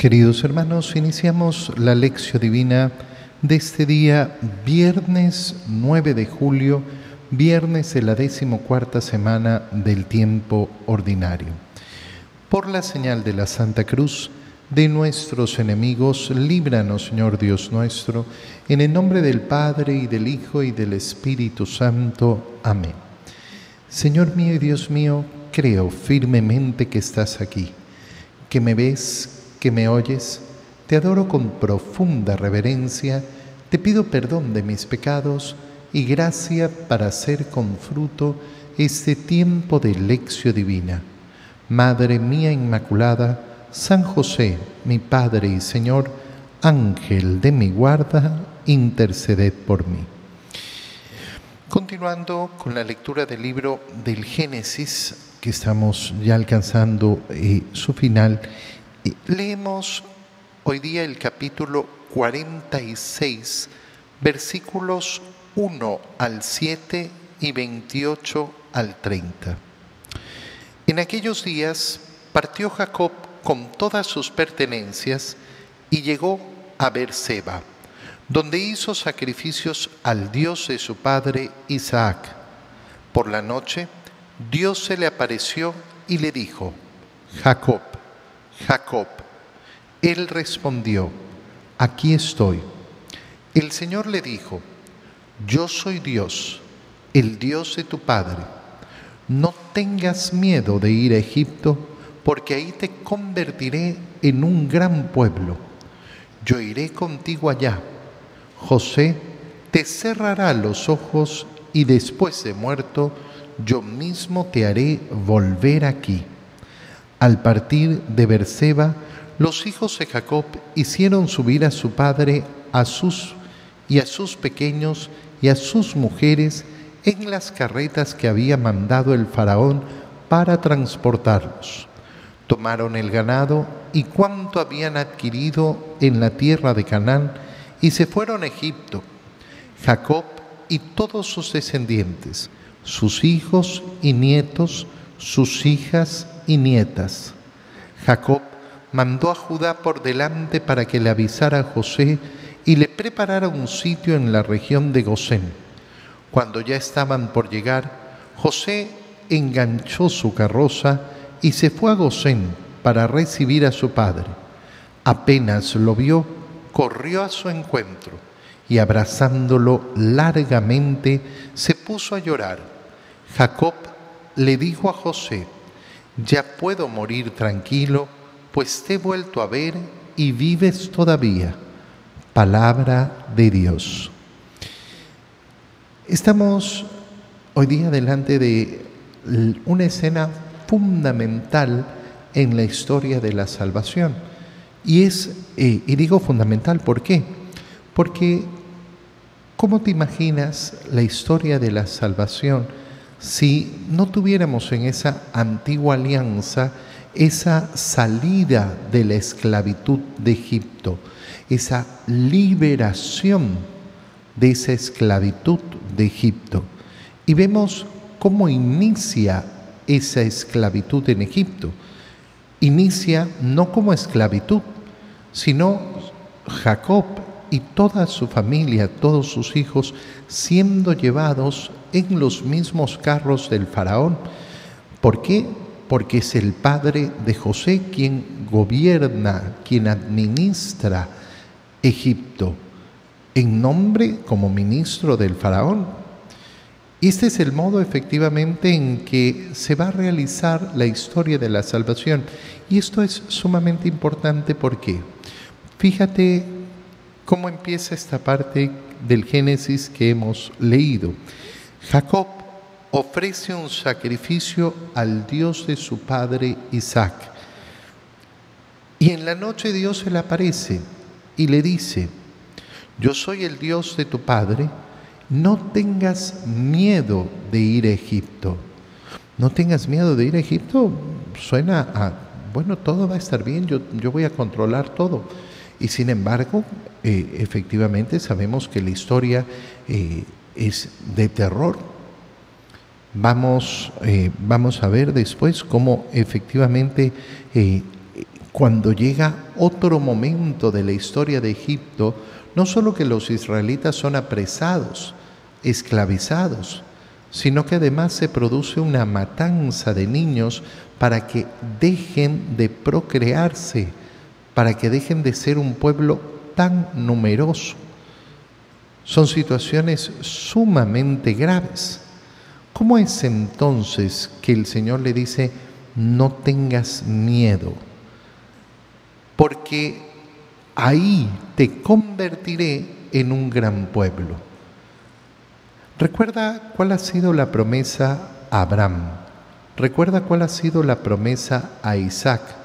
Queridos hermanos, iniciamos la lección divina de este día, viernes 9 de julio, viernes de la decimocuarta semana del tiempo ordinario. Por la señal de la Santa Cruz, de nuestros enemigos, líbranos, Señor Dios nuestro, en el nombre del Padre y del Hijo y del Espíritu Santo. Amén. Señor mío y Dios mío, creo firmemente que estás aquí, que me ves, que me oyes, te adoro con profunda reverencia, te pido perdón de mis pecados y gracia para hacer con fruto este tiempo de lección divina. Madre mía Inmaculada, San José, mi Padre y Señor, Ángel de mi guarda, interceded por mí. Continuando con la lectura del libro del Génesis, que estamos ya alcanzando eh, su final, Leemos hoy día el capítulo 46, versículos 1 al 7 y 28 al 30. En aquellos días partió Jacob con todas sus pertenencias y llegó a Berseba, donde hizo sacrificios al Dios de su padre Isaac. Por la noche, Dios se le apareció y le dijo, Jacob. Jacob. Él respondió, aquí estoy. El Señor le dijo, yo soy Dios, el Dios de tu Padre. No tengas miedo de ir a Egipto, porque ahí te convertiré en un gran pueblo. Yo iré contigo allá. José te cerrará los ojos y después de muerto, yo mismo te haré volver aquí. Al partir de Berseba, los hijos de Jacob hicieron subir a su padre a sus y a sus pequeños y a sus mujeres en las carretas que había mandado el faraón para transportarlos. Tomaron el ganado y cuanto habían adquirido en la tierra de Canaán y se fueron a Egipto. Jacob y todos sus descendientes, sus hijos y nietos, sus hijas y nietas. Jacob mandó a Judá por delante para que le avisara a José y le preparara un sitio en la región de Gosén. Cuando ya estaban por llegar, José enganchó su carroza y se fue a Gosén para recibir a su padre. Apenas lo vio, corrió a su encuentro y abrazándolo largamente se puso a llorar. Jacob le dijo a José, ya puedo morir tranquilo, pues te he vuelto a ver y vives todavía. Palabra de Dios. Estamos hoy día delante de una escena fundamental en la historia de la salvación. Y es, eh, y digo fundamental, ¿por qué? Porque, ¿cómo te imaginas la historia de la salvación? Si no tuviéramos en esa antigua alianza esa salida de la esclavitud de Egipto, esa liberación de esa esclavitud de Egipto. Y vemos cómo inicia esa esclavitud en Egipto. Inicia no como esclavitud, sino Jacob y toda su familia, todos sus hijos, siendo llevados en los mismos carros del faraón. ¿Por qué? Porque es el padre de José quien gobierna, quien administra Egipto, en nombre como ministro del faraón. Este es el modo efectivamente en que se va a realizar la historia de la salvación. Y esto es sumamente importante porque, fíjate cómo empieza esta parte del Génesis que hemos leído. Jacob ofrece un sacrificio al Dios de su padre Isaac. Y en la noche Dios se le aparece y le dice, yo soy el Dios de tu padre, no tengas miedo de ir a Egipto. No tengas miedo de ir a Egipto, suena a, bueno, todo va a estar bien, yo, yo voy a controlar todo. Y sin embargo, eh, efectivamente sabemos que la historia eh, es de terror. Vamos, eh, vamos a ver después cómo efectivamente cuando llega otro momento de la historia de Egipto, no solo que los israelitas son apresados, esclavizados, sino que además se produce una matanza de niños para que dejen de procrearse, para que dejen de ser un pueblo tan numeroso. Son situaciones sumamente graves. ¿Cómo es entonces que el Señor le dice, no tengas miedo? Porque ahí te convertiré en un gran pueblo. Recuerda cuál ha sido la promesa a Abraham. Recuerda cuál ha sido la promesa a Isaac.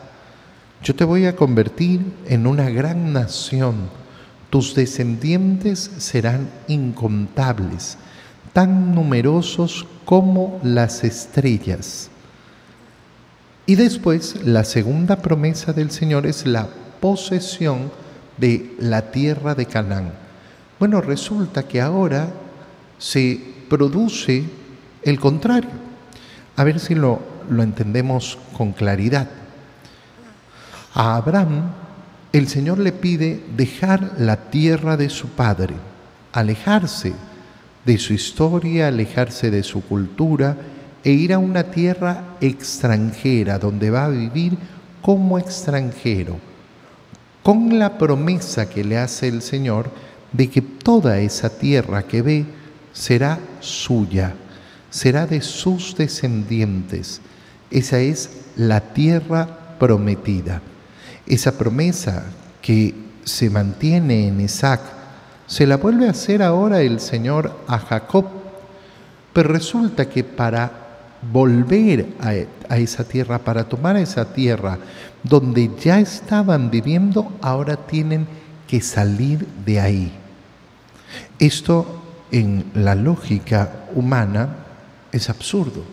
Yo te voy a convertir en una gran nación. Tus descendientes serán incontables, tan numerosos como las estrellas. Y después la segunda promesa del Señor es la posesión de la tierra de Canaán. Bueno, resulta que ahora se produce el contrario. A ver si lo, lo entendemos con claridad. A Abraham el Señor le pide dejar la tierra de su padre, alejarse de su historia, alejarse de su cultura e ir a una tierra extranjera donde va a vivir como extranjero, con la promesa que le hace el Señor de que toda esa tierra que ve será suya, será de sus descendientes. Esa es la tierra prometida. Esa promesa que se mantiene en Isaac, se la vuelve a hacer ahora el Señor a Jacob. Pero resulta que para volver a, a, esa tierra, para tomar esa tierra donde ya estaban viviendo, ahora tienen que salir de ahí. Esto en la lógica humana es absurdo.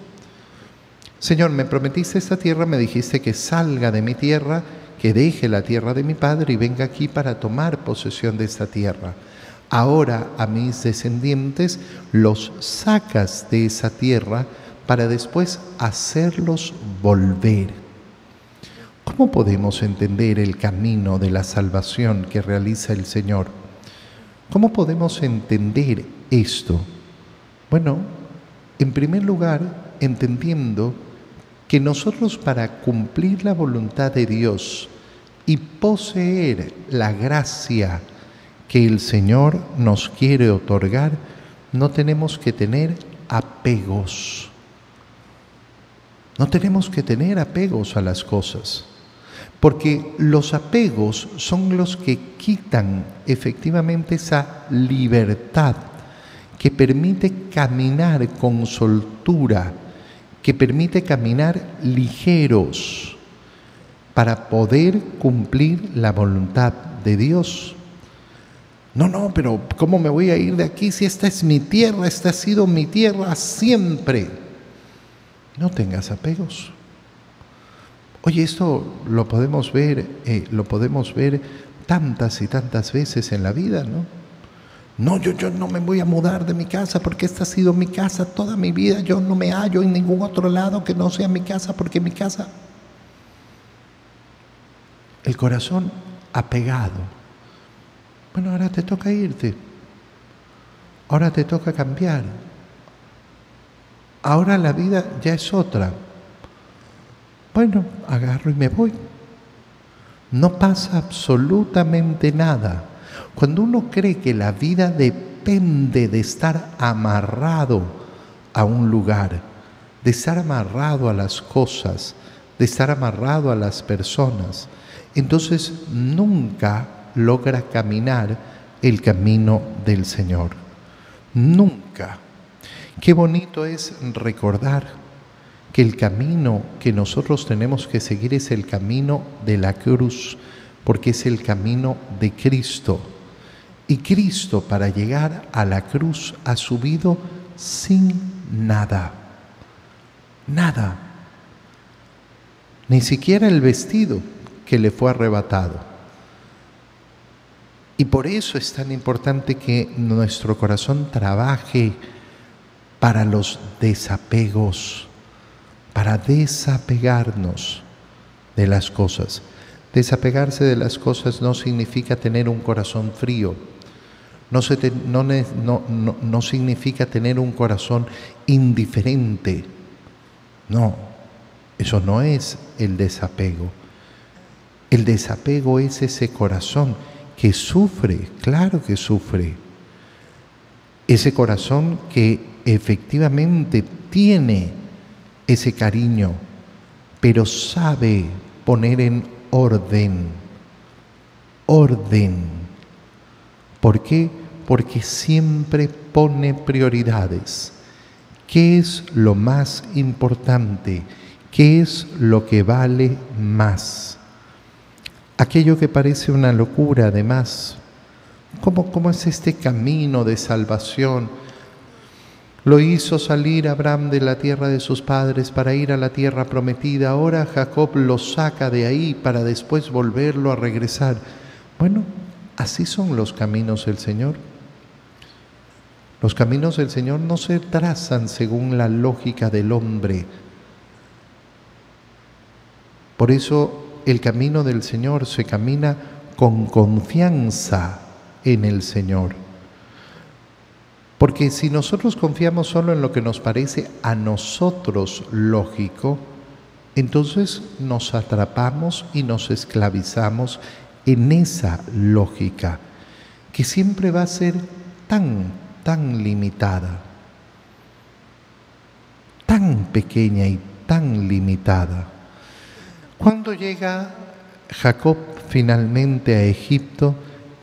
Señor, me prometiste esta tierra, me dijiste que salga de mi tierra, que deje la tierra de mi padre y venga aquí para tomar posesión de esta tierra. Ahora a mis descendientes los sacas de esa tierra para después hacerlos volver. ¿Cómo podemos entender el camino de la salvación que realiza el Señor? ¿Cómo podemos entender esto? Bueno, en primer lugar, entendiendo que nosotros para cumplir la voluntad de Dios y poseer la gracia que el Señor nos quiere otorgar, no tenemos que tener apegos. No tenemos que tener apegos a las cosas, porque los apegos son los que quitan efectivamente esa libertad que permite caminar con soltura, que permite caminar ligeros para poder cumplir la voluntad de Dios. No, no, pero ¿cómo me voy a ir de aquí si esta es mi tierra, esta ha sido mi tierra siempre? No tengas apegos. Oye, esto lo podemos ver, eh, lo podemos ver tantas y tantas veces en la vida, ¿no? No, yo, yo no me voy a mudar de mi casa porque esta ha sido mi casa toda mi vida. Yo no me hallo en ningún otro lado que no sea mi casa porque mi casa... El corazón apegado. Bueno, ahora te toca irte. Ahora te toca cambiar. Ahora la vida ya es otra. Bueno, agarro y me voy. No pasa absolutamente nada. Cuando uno cree que la vida depende de estar amarrado a un lugar, de estar amarrado a las cosas, de estar amarrado a las personas, entonces nunca logra caminar el camino del Señor. Nunca. Qué bonito es recordar que el camino que nosotros tenemos que seguir es el camino de la cruz, porque es el camino de Cristo. Y Cristo para llegar a la cruz ha subido sin nada. Nada. Ni siquiera el vestido que le fue arrebatado. Y por eso es tan importante que nuestro corazón trabaje para los desapegos, para desapegarnos de las cosas. Desapegarse de las cosas no significa tener un corazón frío, no, no, no, significa tener un corazón indiferente. No, eso no es el desapego. El desapego es ese corazón que sufre, claro que sufre. Ese corazón que efectivamente tiene ese cariño, pero sabe poner en orden, orden. ¿Por qué? Porque siempre pone prioridades. ¿Qué es lo más importante? ¿Qué es lo que vale más? Aquello que parece una locura, además. ¿Cómo, cómo es este camino de salvación? Lo hizo salir Abraham de la tierra de sus padres para ir a la tierra prometida. Ahora Jacob lo saca de ahí para después volverlo a regresar. Bueno, así son los caminos del Señor. Los caminos del Señor no se trazan según la lógica del hombre. Por eso el camino del Señor se camina con confianza en el Señor. Porque si nosotros confiamos solo en lo que nos parece a nosotros lógico, entonces nos atrapamos y nos esclavizamos en esa lógica que siempre va a ser tan, tan limitada, tan pequeña y tan limitada. Cuando llega Jacob finalmente a Egipto,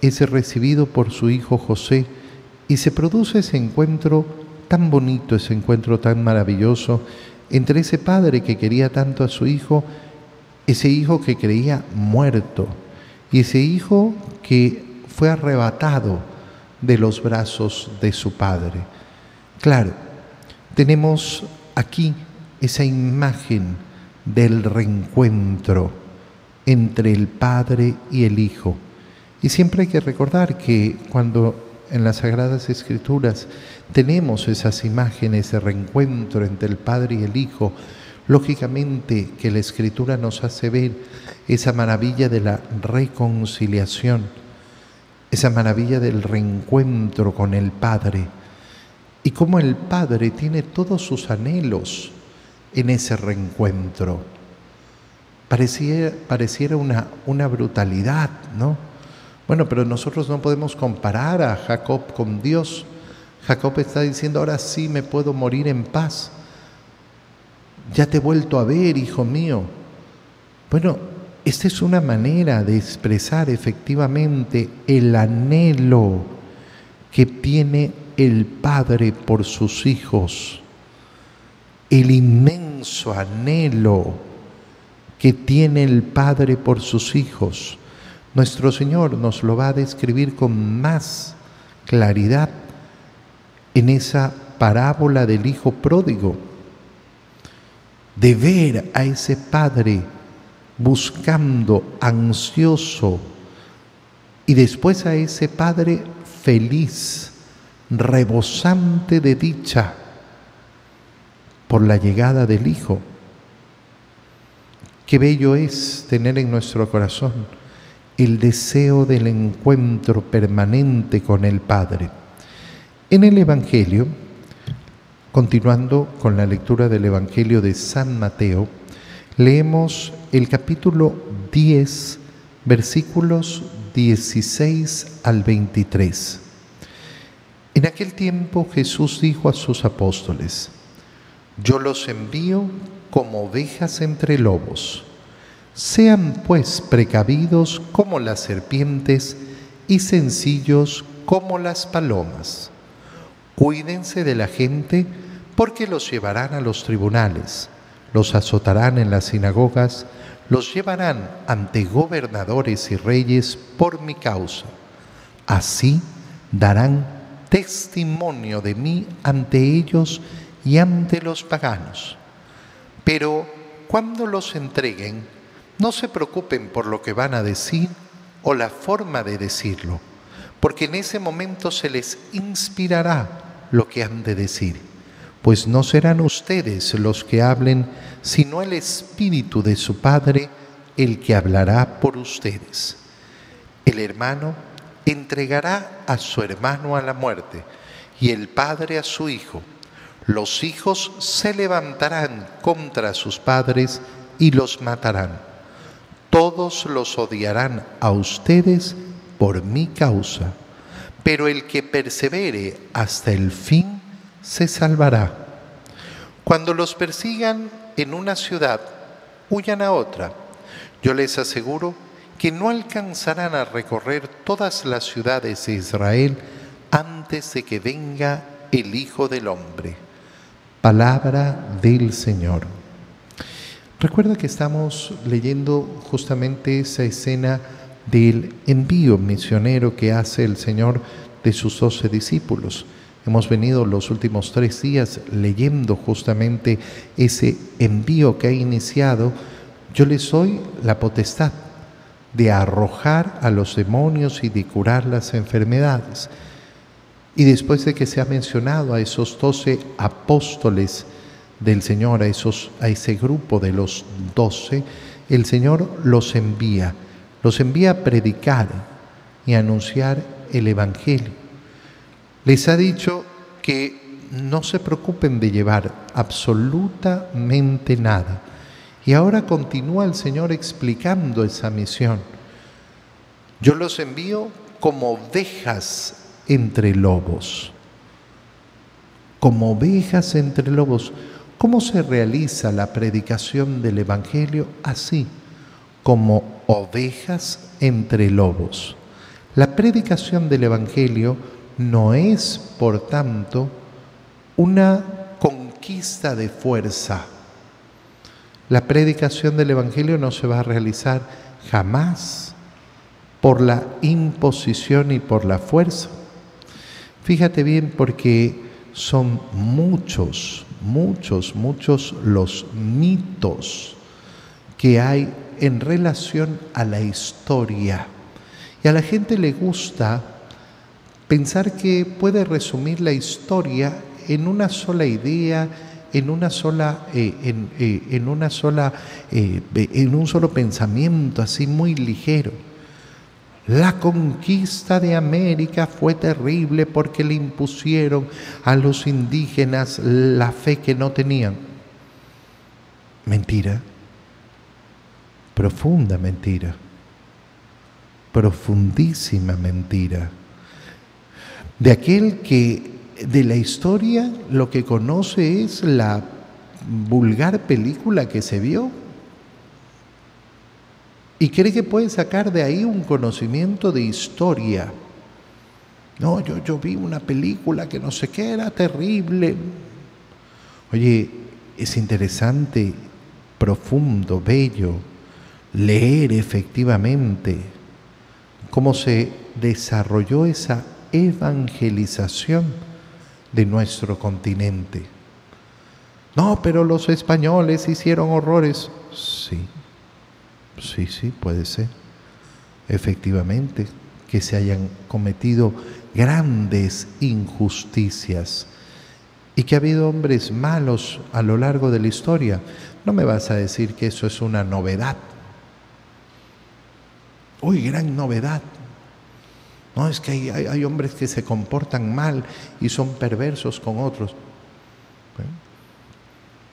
es recibido por su hijo José, y se produce ese encuentro tan bonito, ese encuentro tan maravilloso entre ese padre que quería tanto a su hijo, ese hijo que creía muerto y ese hijo que fue arrebatado de los brazos de su padre. Claro, tenemos aquí esa imagen del reencuentro entre el padre y el hijo. Y siempre hay que recordar que cuando en las Sagradas Escrituras tenemos esas imágenes de reencuentro entre el Padre y el Hijo. Lógicamente que la Escritura nos hace ver esa maravilla de la reconciliación, esa maravilla del reencuentro con el Padre y cómo el Padre tiene todos sus anhelos en ese reencuentro. Pareciera, pareciera una, una brutalidad, ¿no? Bueno, pero nosotros no podemos comparar a Jacob con Dios. Jacob está diciendo, ahora sí me puedo morir en paz. Ya te he vuelto a ver, hijo mío. Bueno, esta es una manera de expresar efectivamente el anhelo que tiene el Padre por sus hijos, el inmenso anhelo que tiene el Padre por sus hijos. Nuestro Señor nos lo va a describir con más claridad en esa parábola del Hijo pródigo, de ver a ese Padre buscando, ansioso, y después a ese Padre feliz, rebosante de dicha por la llegada del Hijo. Qué bello es tener en nuestro corazón el deseo del encuentro permanente con el Padre. En el Evangelio, continuando con la lectura del Evangelio de San Mateo, leemos el capítulo 10, versículos 16 al 23. En aquel tiempo Jesús dijo a sus apóstoles, Yo los envío como ovejas entre lobos. Sean pues precavidos como las serpientes y sencillos como las palomas. Cuídense de la gente porque los llevarán a los tribunales, los azotarán en las sinagogas, los llevarán ante gobernadores y reyes por mi causa. Así darán testimonio de mí ante ellos y ante los paganos. Pero cuando los entreguen, no se preocupen por lo que van a decir o la forma de decirlo, porque en ese momento se les inspirará lo que han de decir, pues no serán ustedes los que hablen, sino el Espíritu de su Padre el que hablará por ustedes. El hermano entregará a su hermano a la muerte y el padre a su hijo. Los hijos se levantarán contra sus padres y los matarán. Todos los odiarán a ustedes por mi causa, pero el que persevere hasta el fin se salvará. Cuando los persigan en una ciudad, huyan a otra. Yo les aseguro que no alcanzarán a recorrer todas las ciudades de Israel antes de que venga el Hijo del Hombre. Palabra del Señor. Recuerda que estamos leyendo justamente esa escena del envío misionero que hace el Señor de sus doce discípulos. Hemos venido los últimos tres días leyendo justamente ese envío que ha iniciado. Yo les doy la potestad de arrojar a los demonios y de curar las enfermedades. Y después de que se ha mencionado a esos doce apóstoles del Señor, a, esos, a ese grupo de los doce, el Señor los envía, los envía a predicar y a anunciar el Evangelio. Les ha dicho que no se preocupen de llevar absolutamente nada y ahora continúa el Señor explicando esa misión. Yo los envío como ovejas entre lobos. Como ovejas entre lobos. ¿Cómo se realiza la predicación del Evangelio? Así, como ovejas entre lobos. La predicación del Evangelio no es, por tanto, una conquista de fuerza la predicación del Evangelio no se va a realizar jamás por la imposición y por la fuerza. Fíjate bien porque son muchos, muchos, muchos los mitos que hay en relación a la historia. Y a la gente le gusta pensar que puede resumir la historia en una sola idea, en una sola, eh, en, eh, en, una sola, eh, en un solo pensamiento, así muy ligero. La conquista de América fue terrible porque le impusieron a los indígenas la fe que no tenían. Mentira. Profunda mentira. Profundísima mentira. De aquel que de la historia lo que conoce es la vulgar película que se vio y cree que puede sacar de ahí un conocimiento de historia. No, yo, yo vi una película que no sé qué era terrible. Oye, es interesante, profundo, bello, leer efectivamente cómo se desarrolló esa evangelización de nuestro continente. No, pero los españoles hicieron horrores. Sí, sí, sí, puede ser. Efectivamente, que se hayan cometido grandes injusticias y que ha habido hombres malos a lo largo de la historia. No me vas a decir que eso es una novedad. Uy, gran novedad. No, es que hay, hombres que se comportan mal y son perversos con otros.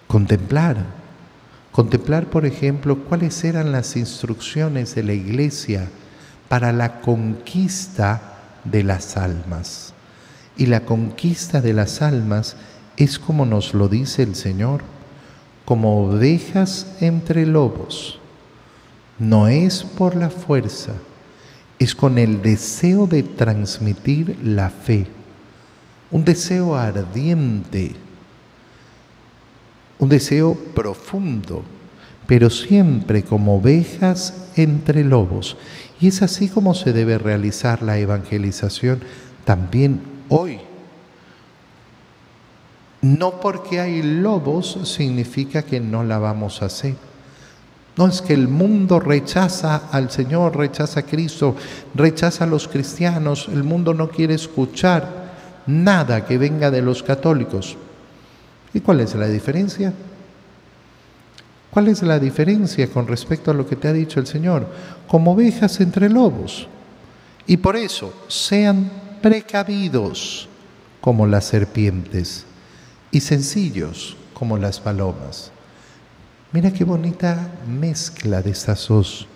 Contemplar. Contemplar, por ejemplo, cuáles eran las instrucciones de la iglesia para la conquista de las almas. Y la conquista de las almas es como nos lo dice el Señor, como ovejas entre lobos. No es por la fuerza, es con el deseo de transmitir la fe, un deseo ardiente, un deseo profundo, pero siempre como ovejas entre lobos. Y es así como se debe realizar la evangelización también hoy. No porque hay lobos significa que no la vamos a hacer. No es que el mundo rechaza al Señor, rechaza a Cristo, rechaza a los cristianos, el mundo no quiere escuchar nada que venga de los católicos. ¿Y cuál es la diferencia? ¿Cuál es la diferencia con respecto a lo que te ha dicho el Señor? Como ovejas entre lobos. Y por eso, sean precavidos como las serpientes y sencillos como las palomas. Mira qué bonita mezcla de estas dos.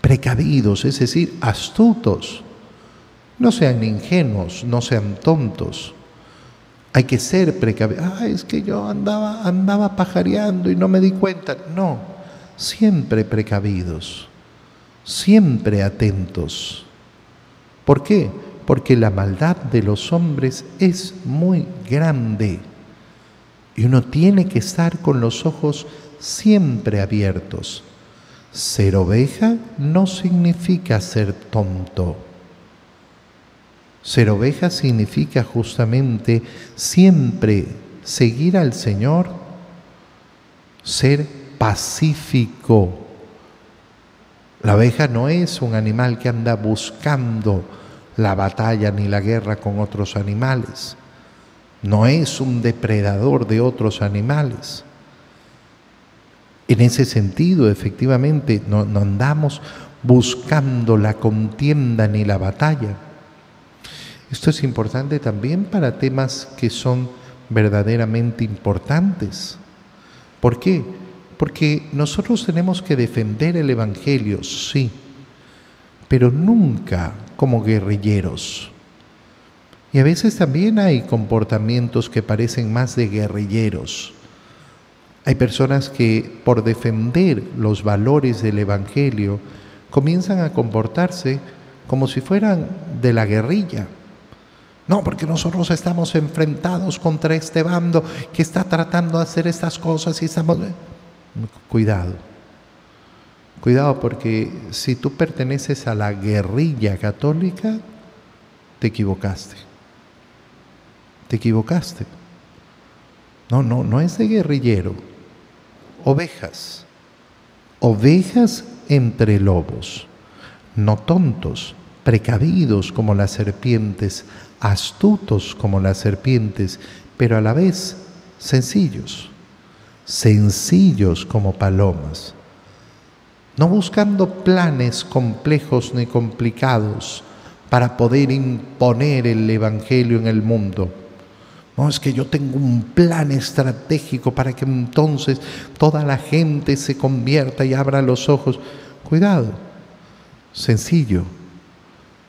Precavidos, es decir, astutos. No sean ingenuos, no sean tontos. Hay que ser precavidos. Ah, es que yo andaba, andaba pajareando y no me di cuenta. No, siempre precavidos, siempre atentos. ¿Por qué? Porque la maldad de los hombres es muy grande y uno tiene que estar con los ojos siempre abiertos. Ser oveja no significa ser tonto. Ser oveja significa justamente siempre seguir al Señor, ser pacífico. La oveja no es un animal que anda buscando la batalla ni la guerra con otros animales. No es un depredador de otros animales. En ese sentido, efectivamente, no, andamos buscando la contienda ni la batalla. Esto es importante también para temas que son verdaderamente importantes. ¿Por qué? Porque nosotros tenemos que defender el Evangelio, sí, pero nunca como guerrilleros. Y a veces también hay comportamientos que parecen más de guerrilleros. Hay personas que por defender los valores del Evangelio comienzan a comportarse como si fueran de la guerrilla. No, porque nosotros estamos enfrentados contra este bando que está tratando de hacer estas cosas y estamos... Cuidado. Cuidado porque si tú perteneces a la guerrilla católica, te equivocaste. Te equivocaste. No, no, no es de guerrillero ovejas, ovejas entre lobos, no tontos, precavidos como las serpientes, astutos como las serpientes, pero a la vez sencillos, sencillos como palomas, no buscando planes complejos ni complicados para poder imponer el Evangelio en el mundo no, es que yo tengo un plan estratégico para que entonces toda la gente se convierta y abra los ojos. Cuidado, sencillo,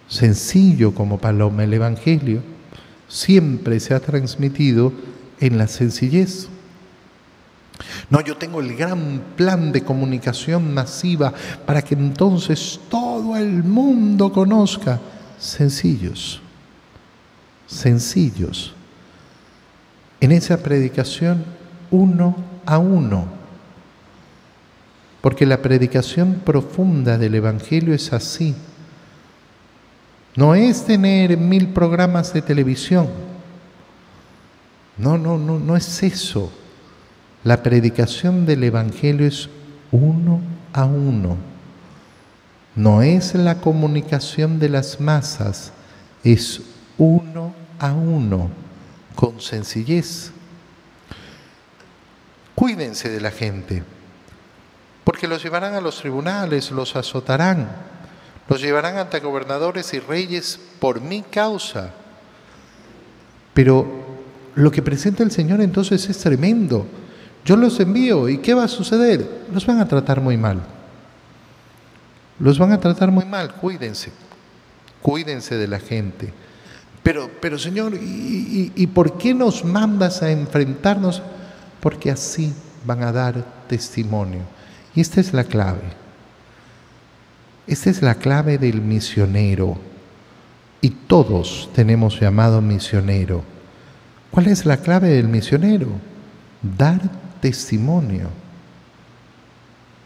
sencillo como paloma el Evangelio, siempre se ha transmitido en la sencillez. No, yo tengo el gran plan de comunicación masiva para que entonces todo el mundo conozca. Sencillos, sencillos en esa predicación uno a uno. Porque la predicación profunda del Evangelio es así. No es tener mil programas de televisión. No, no, no, no es eso. La predicación del Evangelio es uno a uno. No es la comunicación de las masas, es uno a uno con sencillez. Cuídense de la gente, porque los llevarán a los tribunales, los azotarán, los llevarán ante gobernadores y reyes por mi causa. Pero lo que presenta el Señor entonces es tremendo. Yo los envío y ¿qué va a suceder? Los van a tratar muy mal. Los van a tratar muy mal, cuídense. Cuídense de la gente. Pero, pero Señor, ¿y, por qué nos mandas a enfrentarnos? Porque así van a dar testimonio. Y esta es la clave. Esta es la clave del misionero. Y todos tenemos llamado misionero. ¿Cuál es la clave del misionero? Dar testimonio.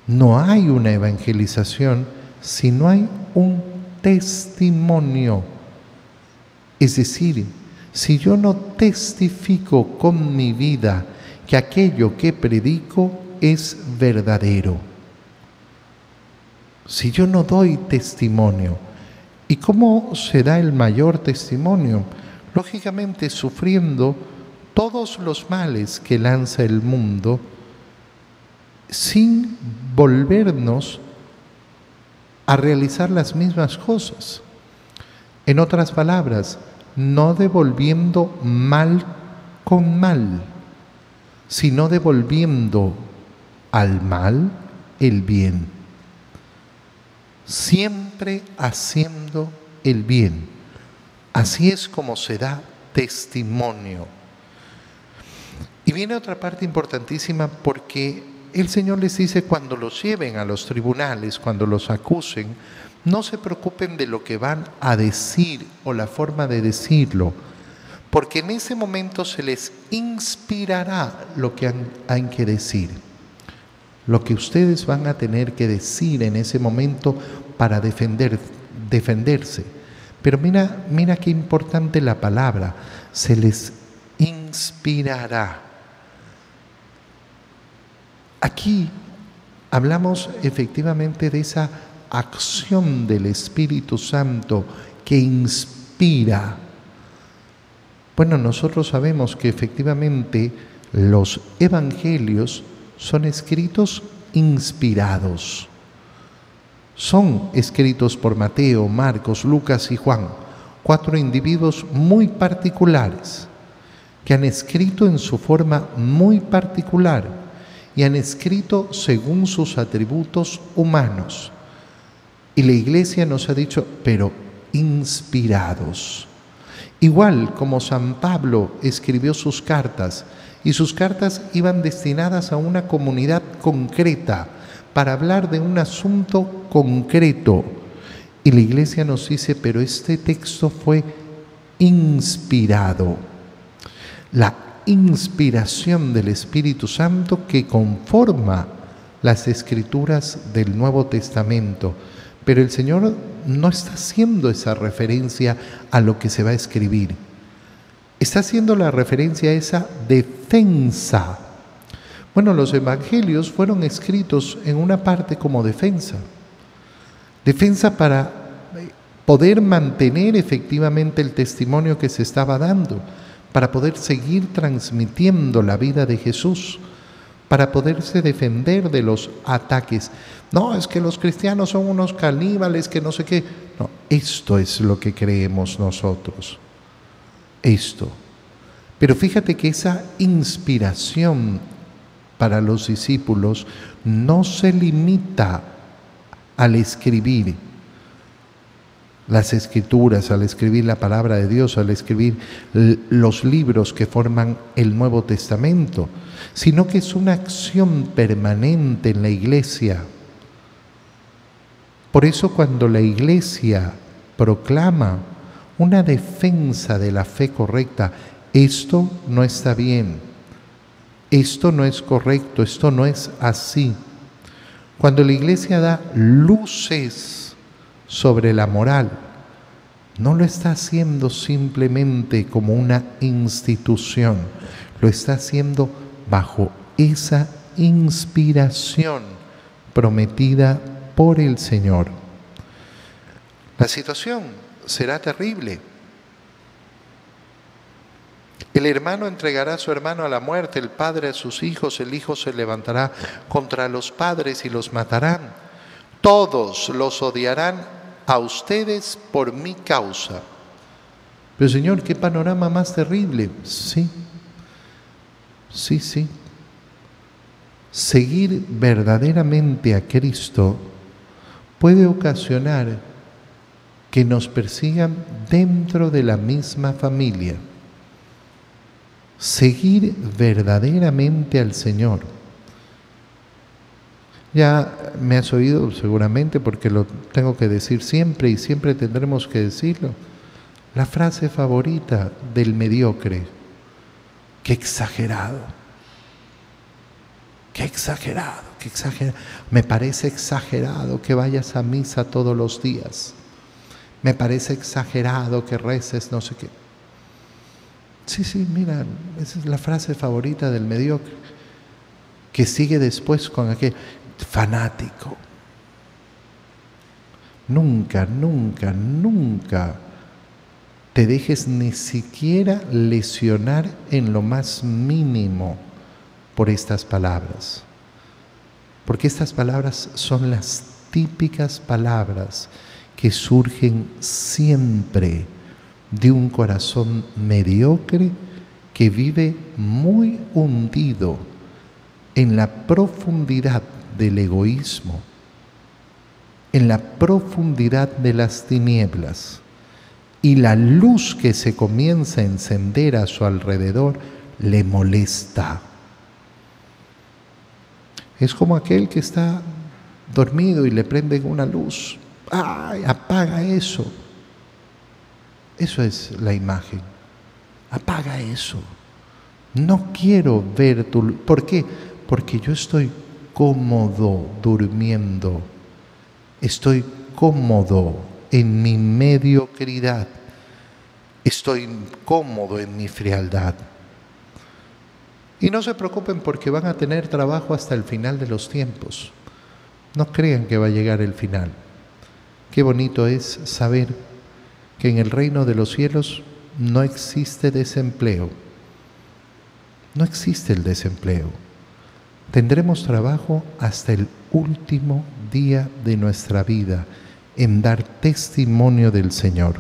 No hay una evangelización si no hay un testimonio es decir, si yo no testifico con mi vida que aquello que predico es verdadero, si yo no doy testimonio, ¿y cómo se da el mayor testimonio? Lógicamente sufriendo todos los males que lanza el mundo sin volvernos a realizar las mismas cosas. En otras palabras, no devolviendo mal con mal, sino devolviendo al mal el bien. Siempre haciendo el bien. Así es como se da testimonio. Y viene otra parte importantísima porque el Señor les dice cuando los lleven a los tribunales, cuando los acusen, no se preocupen de lo que van a decir o la forma de decirlo, porque en ese momento se les inspirará lo que han, que decir, lo que ustedes van a tener que decir en ese momento para defender, defenderse. Pero mira, mira qué importante la palabra, se les inspirará. Aquí hablamos efectivamente de esa acción del Espíritu Santo que inspira. Bueno, nosotros sabemos que efectivamente los evangelios son escritos inspirados. Son escritos por Mateo, Marcos, Lucas y Juan, cuatro individuos muy particulares, que han escrito en su forma muy particular y han escrito según sus atributos humanos. Y la iglesia nos ha dicho, pero inspirados. Igual como San Pablo escribió sus cartas, y sus cartas iban destinadas a una comunidad concreta, para hablar de un asunto concreto. Y la iglesia nos dice, pero este texto fue inspirado. La inspiración del Espíritu Santo que conforma las escrituras del Nuevo Testamento pero el Señor no está haciendo esa referencia a lo que se va a escribir. Está haciendo la referencia a esa defensa. Bueno, los evangelios fueron escritos en una parte como defensa. Defensa para poder mantener efectivamente el testimonio que se estaba dando, para poder seguir transmitiendo la vida de Jesús para poderse defender de los ataques. No, es que los cristianos son unos caníbales, que no sé qué. No, esto es lo que creemos nosotros. Esto. Pero fíjate que esa inspiración para los discípulos no se limita al escribir las escrituras, al escribir la palabra de Dios, al escribir los libros que forman el Nuevo Testamento, sino que es una acción permanente en la iglesia. Por eso cuando la iglesia proclama una defensa de la fe correcta, esto no está bien, esto no es correcto, esto no es así. Cuando la iglesia da luces sobre la moral, no lo está haciendo simplemente como una institución, lo está haciendo bajo esa inspiración prometida por el Señor. La situación será terrible. El hermano entregará a su hermano a la muerte, el padre a sus hijos, el hijo se levantará contra los padres y los matarán. Todos los odiarán a ustedes por mi causa. Pero Señor, qué panorama más terrible. Sí, Sí, sí. Seguir verdaderamente a Cristo puede ocasionar que nos persigan dentro de la misma familia. Seguir verdaderamente al Señor. Ya me has oído seguramente porque lo tengo que decir siempre y siempre tendremos que decirlo. La frase favorita del mediocre Qué exagerado. Qué exagerado, qué exagerado. Me parece exagerado que vayas a misa todos los días. Me parece exagerado que reces no sé qué. Sí, sí, mira, esa es la frase favorita del mediocre, que sigue después con aquel fanático. Nunca, nunca, nunca te dejes ni siquiera lesionar en lo más mínimo por estas palabras. porque estas palabras son las típicas palabras que surgen siempre de un corazón mediocre que vive muy hundido en la profundidad del egoísmo, en la profundidad de las tinieblas. Y la luz que se comienza a encender a su alrededor le molesta. Es como aquel que está dormido y le prenden una luz. ¡Ay, apaga eso! Eso es la imagen. Apaga eso. No quiero ver tu... ¿Por qué? Porque yo estoy cómodo durmiendo. Estoy cómodo en mi mediocridad. Estoy cómodo en mi frialdad. Y no se preocupen porque van a tener trabajo hasta el final de los tiempos. No crean que va a llegar el final. Qué bonito es saber que en el reino de los cielos no existe desempleo. No existe el desempleo. Tendremos trabajo hasta el último día de nuestra vida en dar testimonio del Señor.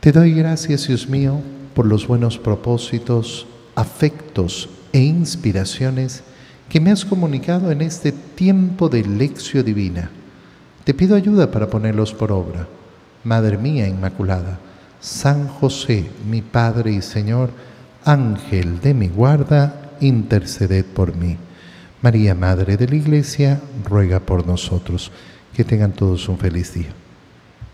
Te doy gracias, Dios mío, por los buenos propósitos, afectos e inspiraciones que me has comunicado en este tiempo de lección divina. Te pido ayuda para ponerlos por obra. Madre mía Inmaculada, San José, mi Padre y Señor, Ángel de mi guarda, interceded por mí. María, Madre de la Iglesia, ruega por nosotros. Que tengan todos un feliz día.